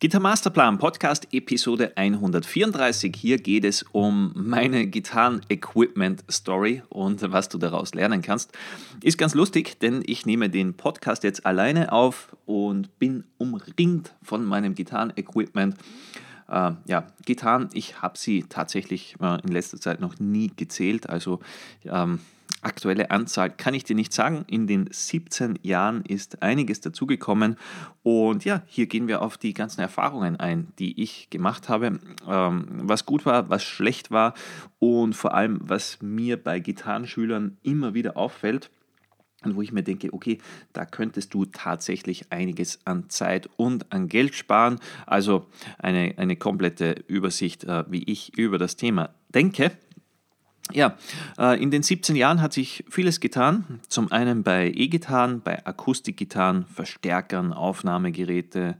Gitar Masterplan Podcast Episode 134. Hier geht es um meine Gitarren-Equipment-Story und was du daraus lernen kannst. Ist ganz lustig, denn ich nehme den Podcast jetzt alleine auf und bin umringt von meinem Gitarren-Equipment. Äh, ja, Gitarren, ich habe sie tatsächlich äh, in letzter Zeit noch nie gezählt. Also ähm, aktuelle Anzahl kann ich dir nicht sagen. In den 17 Jahren ist einiges dazugekommen. Und ja, hier gehen wir auf die ganzen Erfahrungen ein, die ich gemacht habe. Ähm, was gut war, was schlecht war und vor allem, was mir bei Gitarrenschülern immer wieder auffällt. Und wo ich mir denke, okay, da könntest du tatsächlich einiges an Zeit und an Geld sparen. Also eine, eine komplette Übersicht, äh, wie ich über das Thema denke. Ja, äh, in den 17 Jahren hat sich vieles getan. Zum einen bei E-Gitarren, bei Akustikgitarren, Verstärkern, Aufnahmegeräte.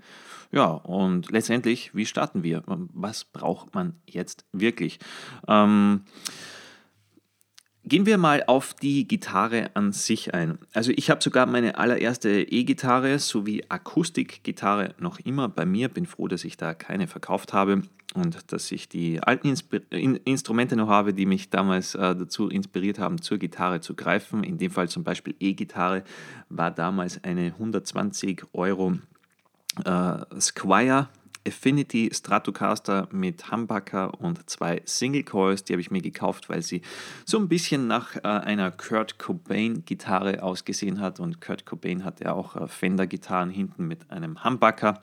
Ja, und letztendlich, wie starten wir? Was braucht man jetzt wirklich? Ähm, Gehen wir mal auf die Gitarre an sich ein. Also ich habe sogar meine allererste E-Gitarre sowie Akustikgitarre noch immer bei mir. Bin froh, dass ich da keine verkauft habe und dass ich die alten Inspir in Instrumente noch habe, die mich damals äh, dazu inspiriert haben, zur Gitarre zu greifen. In dem Fall zum Beispiel E-Gitarre war damals eine 120 Euro äh, Squire Affinity Stratocaster mit Humbucker und zwei Single Coils. Die habe ich mir gekauft, weil sie so ein bisschen nach äh, einer Kurt Cobain Gitarre ausgesehen hat. Und Kurt Cobain hatte ja auch äh, Fender Gitarren hinten mit einem Humbucker.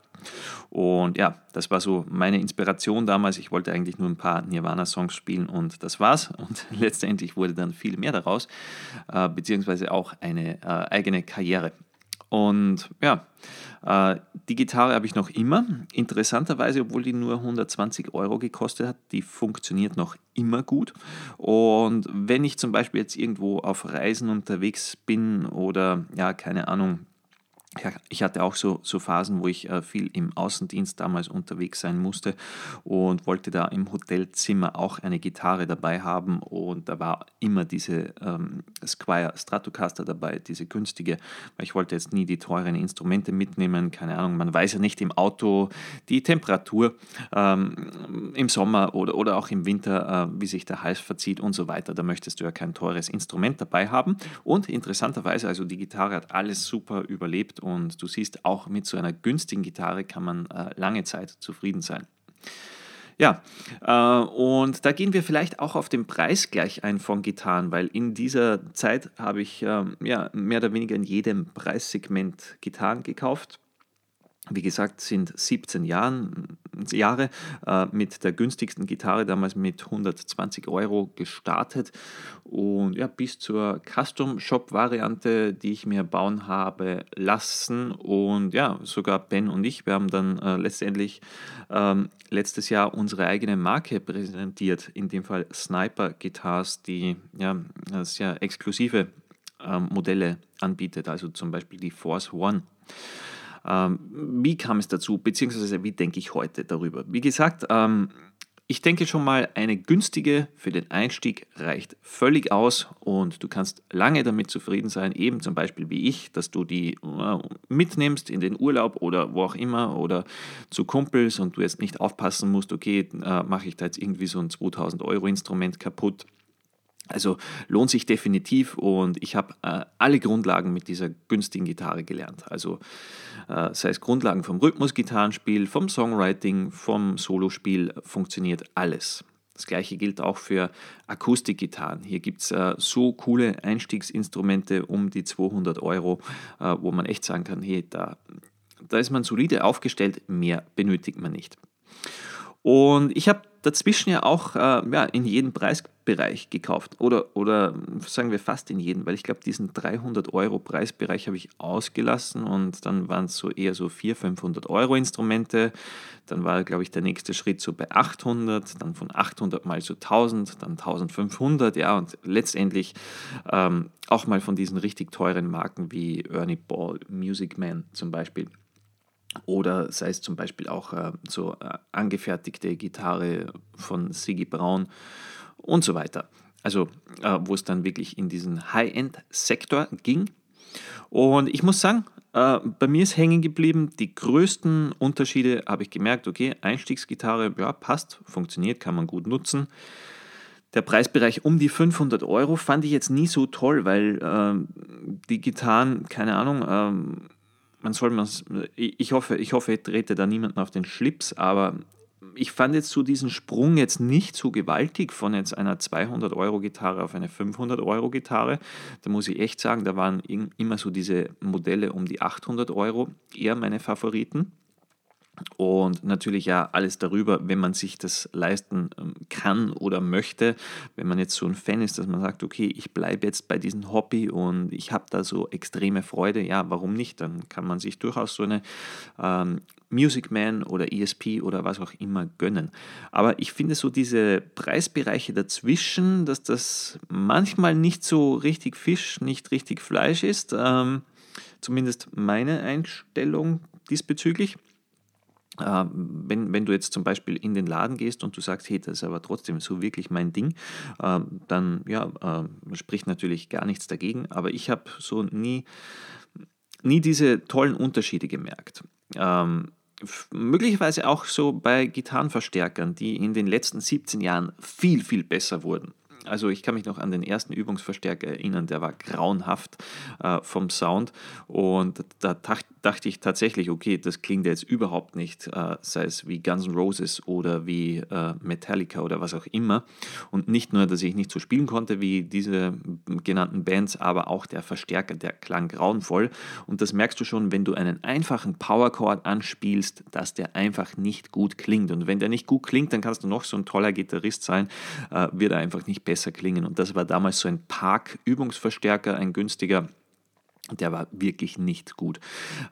Und ja, das war so meine Inspiration damals. Ich wollte eigentlich nur ein paar Nirvana-Songs spielen und das war's. Und letztendlich wurde dann viel mehr daraus, äh, beziehungsweise auch eine äh, eigene Karriere. Und ja, die Gitarre habe ich noch immer. Interessanterweise, obwohl die nur 120 Euro gekostet hat, die funktioniert noch immer gut. Und wenn ich zum Beispiel jetzt irgendwo auf Reisen unterwegs bin oder ja, keine Ahnung, ich hatte auch so, so Phasen, wo ich äh, viel im Außendienst damals unterwegs sein musste und wollte da im Hotelzimmer auch eine Gitarre dabei haben und da war immer diese ähm, Squire Stratocaster dabei, diese günstige, weil ich wollte jetzt nie die teuren Instrumente mitnehmen, keine Ahnung, man weiß ja nicht im Auto die Temperatur ähm, im Sommer oder, oder auch im Winter, äh, wie sich der Hals verzieht und so weiter, da möchtest du ja kein teures Instrument dabei haben und interessanterweise, also die Gitarre hat alles super überlebt und du siehst, auch mit so einer günstigen Gitarre kann man äh, lange Zeit zufrieden sein. Ja, äh, und da gehen wir vielleicht auch auf den Preis gleich ein von Gitarren, weil in dieser Zeit habe ich äh, ja, mehr oder weniger in jedem Preissegment Gitarren gekauft wie gesagt, sind 17 Jahren, Jahre äh, mit der günstigsten Gitarre damals mit 120 Euro gestartet und ja, bis zur Custom-Shop-Variante, die ich mir bauen habe lassen. Und ja, sogar Ben und ich, wir haben dann äh, letztendlich ähm, letztes Jahr unsere eigene Marke präsentiert, in dem Fall Sniper Guitars, die ja sehr exklusive äh, Modelle anbietet, also zum Beispiel die Force One. Ähm, wie kam es dazu, beziehungsweise wie denke ich heute darüber? Wie gesagt, ähm, ich denke schon mal, eine günstige für den Einstieg reicht völlig aus und du kannst lange damit zufrieden sein, eben zum Beispiel wie ich, dass du die äh, mitnimmst in den Urlaub oder wo auch immer oder zu Kumpels und du jetzt nicht aufpassen musst, okay, äh, mache ich da jetzt irgendwie so ein 2000 Euro Instrument kaputt also lohnt sich definitiv und ich habe äh, alle Grundlagen mit dieser günstigen Gitarre gelernt. Also äh, sei es Grundlagen vom Rhythmusgitarrenspiel, vom Songwriting, vom Solospiel, funktioniert alles. Das gleiche gilt auch für Akustikgitarren. Hier gibt es äh, so coole Einstiegsinstrumente um die 200 Euro, äh, wo man echt sagen kann, hey, da, da ist man solide aufgestellt, mehr benötigt man nicht. Und ich habe dazwischen ja auch äh, ja, in jedem Preisbereich gekauft oder, oder sagen wir fast in jeden, weil ich glaube, diesen 300 Euro Preisbereich habe ich ausgelassen und dann waren es so eher so 400, 500 Euro Instrumente. Dann war, glaube ich, der nächste Schritt so bei 800, dann von 800 mal so 1000, dann 1500, ja, und letztendlich ähm, auch mal von diesen richtig teuren Marken wie Ernie Ball, Music Man zum Beispiel oder sei es zum Beispiel auch äh, so äh, angefertigte Gitarre von Siggy Braun und so weiter. Also äh, wo es dann wirklich in diesen High-End-Sektor ging. Und ich muss sagen, äh, bei mir ist hängen geblieben, die größten Unterschiede habe ich gemerkt, okay, Einstiegsgitarre, ja, passt, funktioniert, kann man gut nutzen. Der Preisbereich um die 500 Euro fand ich jetzt nie so toll, weil äh, die Gitarren, keine Ahnung, ähm, man soll man ich hoffe, ich hoffe, ich trete da niemanden auf den Schlips, aber ich fand jetzt so diesen Sprung jetzt nicht so gewaltig von jetzt einer 200 Euro Gitarre auf eine 500 Euro Gitarre. Da muss ich echt sagen, da waren immer so diese Modelle um die 800 Euro eher meine Favoriten. Und natürlich ja alles darüber, wenn man sich das leisten ähm, kann oder möchte. Wenn man jetzt so ein Fan ist, dass man sagt, okay, ich bleibe jetzt bei diesem Hobby und ich habe da so extreme Freude, ja, warum nicht? Dann kann man sich durchaus so eine ähm, Music Man oder ESP oder was auch immer gönnen. Aber ich finde so diese Preisbereiche dazwischen, dass das manchmal nicht so richtig Fisch, nicht richtig Fleisch ist. Ähm, zumindest meine Einstellung diesbezüglich. Äh, wenn, wenn du jetzt zum Beispiel in den Laden gehst und du sagst, hey, das ist aber trotzdem so wirklich mein Ding, äh, dann ja, äh, spricht natürlich gar nichts dagegen. Aber ich habe so nie, nie diese tollen Unterschiede gemerkt. Ähm, möglicherweise auch so bei Gitarrenverstärkern, die in den letzten 17 Jahren viel, viel besser wurden. Also ich kann mich noch an den ersten Übungsverstärker erinnern, der war grauenhaft äh, vom Sound und da dachte ich tatsächlich, okay, das klingt jetzt überhaupt nicht, äh, sei es wie Guns N' Roses oder wie äh, Metallica oder was auch immer. Und nicht nur, dass ich nicht so spielen konnte wie diese genannten Bands, aber auch der Verstärker, der klang grauenvoll. Und das merkst du schon, wenn du einen einfachen Powerchord anspielst, dass der einfach nicht gut klingt. Und wenn der nicht gut klingt, dann kannst du noch so ein toller Gitarrist sein, äh, wird er einfach nicht besser klingen. Und das war damals so ein Park-Übungsverstärker, ein günstiger der war wirklich nicht gut.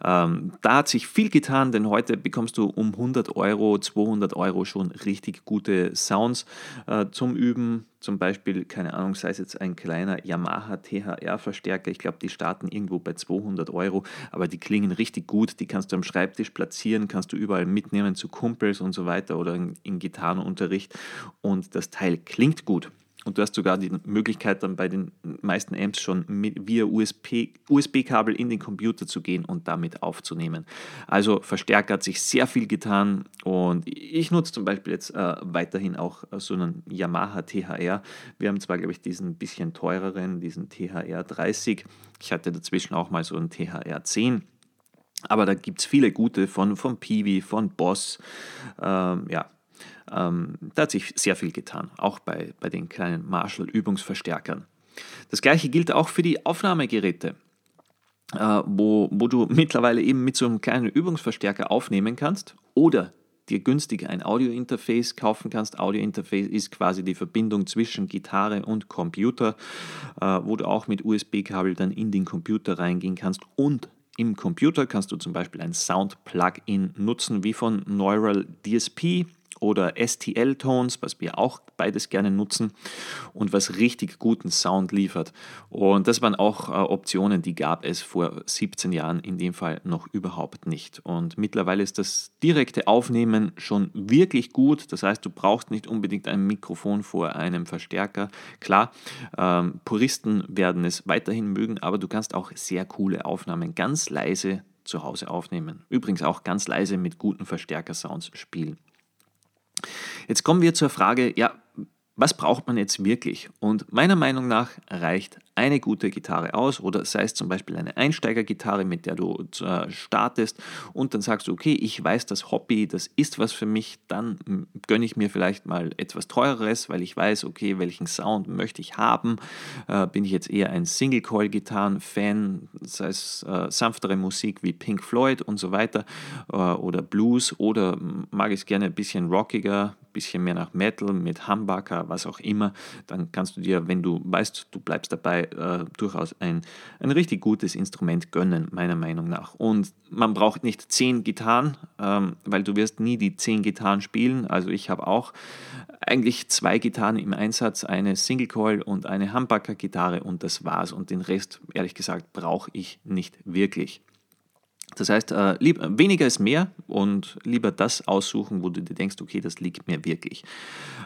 Ähm, da hat sich viel getan, denn heute bekommst du um 100 Euro, 200 Euro schon richtig gute Sounds äh, zum Üben. Zum Beispiel, keine Ahnung, sei es jetzt ein kleiner Yamaha THR-Verstärker. Ich glaube, die starten irgendwo bei 200 Euro, aber die klingen richtig gut. Die kannst du am Schreibtisch platzieren, kannst du überall mitnehmen zu Kumpels und so weiter oder in, in Gitarrenunterricht. Und das Teil klingt gut. Und du hast sogar die Möglichkeit, dann bei den meisten Amps schon mit, via USB-Kabel in den Computer zu gehen und damit aufzunehmen. Also Verstärker hat sich sehr viel getan und ich nutze zum Beispiel jetzt äh, weiterhin auch so einen Yamaha THR. Wir haben zwar, glaube ich, diesen bisschen teureren, diesen THR 30. Ich hatte dazwischen auch mal so einen THR 10. Aber da gibt es viele gute von, von Peewee, von Boss. Ähm, ja, ähm, da hat sich sehr viel getan, auch bei, bei den kleinen Marshall-Übungsverstärkern. Das gleiche gilt auch für die Aufnahmegeräte, äh, wo, wo du mittlerweile eben mit so einem kleinen Übungsverstärker aufnehmen kannst oder dir günstig ein Audio-Interface kaufen kannst. Audio-Interface ist quasi die Verbindung zwischen Gitarre und Computer, äh, wo du auch mit USB-Kabel dann in den Computer reingehen kannst und im Computer kannst du zum Beispiel ein Sound-Plugin nutzen, wie von Neural DSP oder STL-Tones, was wir auch beides gerne nutzen und was richtig guten Sound liefert. Und das waren auch äh, Optionen, die gab es vor 17 Jahren in dem Fall noch überhaupt nicht. Und mittlerweile ist das direkte Aufnehmen schon wirklich gut. Das heißt, du brauchst nicht unbedingt ein Mikrofon vor einem Verstärker. Klar, ähm, Puristen werden es weiterhin mögen, aber du kannst auch sehr coole Aufnahmen ganz leise zu Hause aufnehmen. Übrigens auch ganz leise mit guten Verstärker-Sounds spielen. Jetzt kommen wir zur Frage, ja, was braucht man jetzt wirklich? Und meiner Meinung nach reicht eine gute Gitarre aus oder sei es zum Beispiel eine Einsteigergitarre, mit der du äh, startest und dann sagst du, okay, ich weiß, das Hobby, das ist was für mich, dann gönne ich mir vielleicht mal etwas teureres, weil ich weiß, okay, welchen Sound möchte ich haben. Äh, bin ich jetzt eher ein Single-Coil-Gitarren-Fan, sei es äh, sanftere Musik wie Pink Floyd und so weiter oder Blues oder mag ich es gerne ein bisschen rockiger, bisschen mehr nach Metal mit Humbucker, was auch immer, dann kannst du dir, wenn du weißt, du bleibst dabei, äh, durchaus ein, ein richtig gutes Instrument gönnen, meiner Meinung nach. Und man braucht nicht zehn Gitarren, ähm, weil du wirst nie die zehn Gitarren spielen. Also ich habe auch eigentlich zwei Gitarren im Einsatz, eine Single Coil und eine Humbucker Gitarre und das war's. Und den Rest, ehrlich gesagt, brauche ich nicht wirklich. Das heißt, äh, lieb, weniger ist mehr und lieber das aussuchen, wo du dir denkst, okay, das liegt mir wirklich.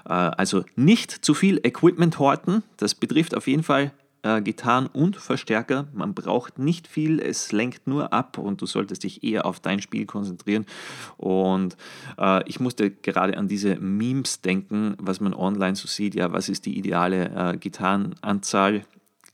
Äh, also nicht zu viel Equipment horten, das betrifft auf jeden Fall äh, Gitarren und Verstärker. Man braucht nicht viel, es lenkt nur ab und du solltest dich eher auf dein Spiel konzentrieren. Und äh, ich musste gerade an diese Memes denken, was man online so sieht. Ja, was ist die ideale äh, Gitarrenanzahl?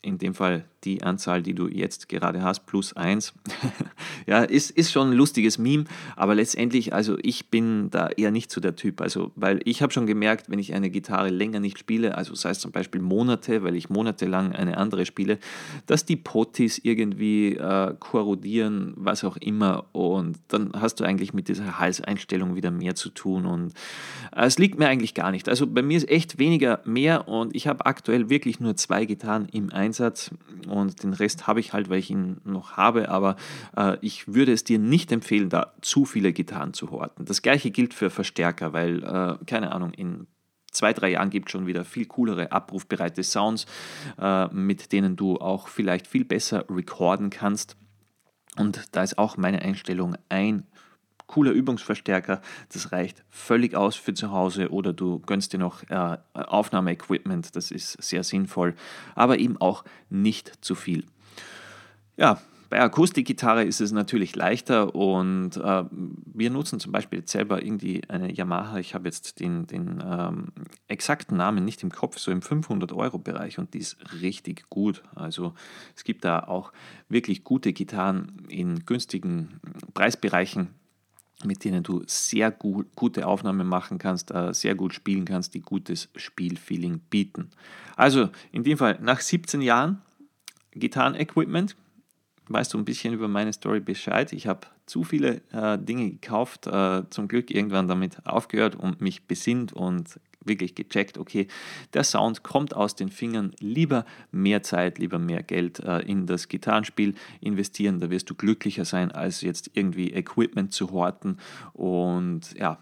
In dem Fall die Anzahl, die du jetzt gerade hast, plus eins. ja, ist, ist schon ein lustiges Meme, aber letztendlich, also ich bin da eher nicht so der Typ. Also, weil ich habe schon gemerkt, wenn ich eine Gitarre länger nicht spiele, also sei es zum Beispiel Monate, weil ich monatelang eine andere spiele, dass die Potis irgendwie äh, korrodieren, was auch immer. Und dann hast du eigentlich mit dieser Halseinstellung wieder mehr zu tun. Und äh, es liegt mir eigentlich gar nicht. Also bei mir ist echt weniger mehr und ich habe aktuell wirklich nur zwei Gitarren im Einsatz und den Rest habe ich halt, weil ich ihn noch habe, aber äh, ich würde es dir nicht empfehlen, da zu viele Gitarren zu horten. Das gleiche gilt für Verstärker, weil, äh, keine Ahnung, in zwei, drei Jahren gibt es schon wieder viel coolere, abrufbereite Sounds, äh, mit denen du auch vielleicht viel besser recorden kannst. Und da ist auch meine Einstellung ein cooler Übungsverstärker, das reicht völlig aus für zu Hause oder du gönnst dir noch äh, Aufnahmeequipment, das ist sehr sinnvoll, aber eben auch nicht zu viel. Ja, bei Akustikgitarre ist es natürlich leichter und äh, wir nutzen zum Beispiel jetzt selber irgendwie eine Yamaha. Ich habe jetzt den, den ähm, exakten Namen nicht im Kopf, so im 500-Euro-Bereich und die ist richtig gut. Also es gibt da auch wirklich gute Gitarren in günstigen Preisbereichen mit denen du sehr gut, gute Aufnahmen machen kannst, äh, sehr gut spielen kannst, die gutes Spielfeeling bieten. Also in dem Fall nach 17 Jahren Gitarren-Equipment, weißt du ein bisschen über meine Story Bescheid. Ich habe zu viele äh, Dinge gekauft, äh, zum Glück irgendwann damit aufgehört und mich besinnt und wirklich gecheckt, okay, der Sound kommt aus den Fingern, lieber mehr Zeit, lieber mehr Geld äh, in das Gitarrenspiel investieren, da wirst du glücklicher sein, als jetzt irgendwie Equipment zu horten und ja,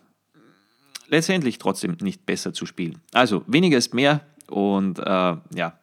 letztendlich trotzdem nicht besser zu spielen. Also weniger ist mehr und äh, ja,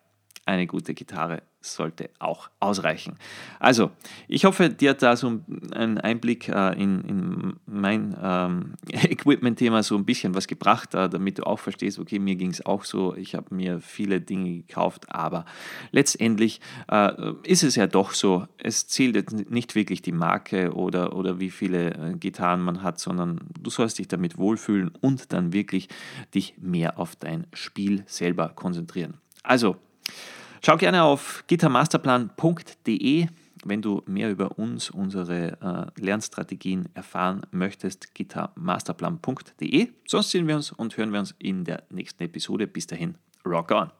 eine gute Gitarre sollte auch ausreichen. Also, ich hoffe, dir hat da so ein Einblick äh, in, in, mein ähm, Equipment-Thema so ein bisschen was gebracht, äh, damit du auch verstehst, okay, mir ging es auch so, ich habe mir viele Dinge gekauft, aber letztendlich äh, ist es ja doch so, es zählt jetzt nicht wirklich die Marke oder, oder wie viele äh, Gitarren man hat, sondern du sollst dich damit wohlfühlen und dann wirklich dich mehr auf dein Spiel selber konzentrieren. Also, Schau gerne auf gittermasterplan.de, wenn du mehr über uns, unsere äh, Lernstrategien erfahren möchtest. gittermasterplan.de. Sonst sehen wir uns und hören wir uns in der nächsten Episode. Bis dahin, rock on!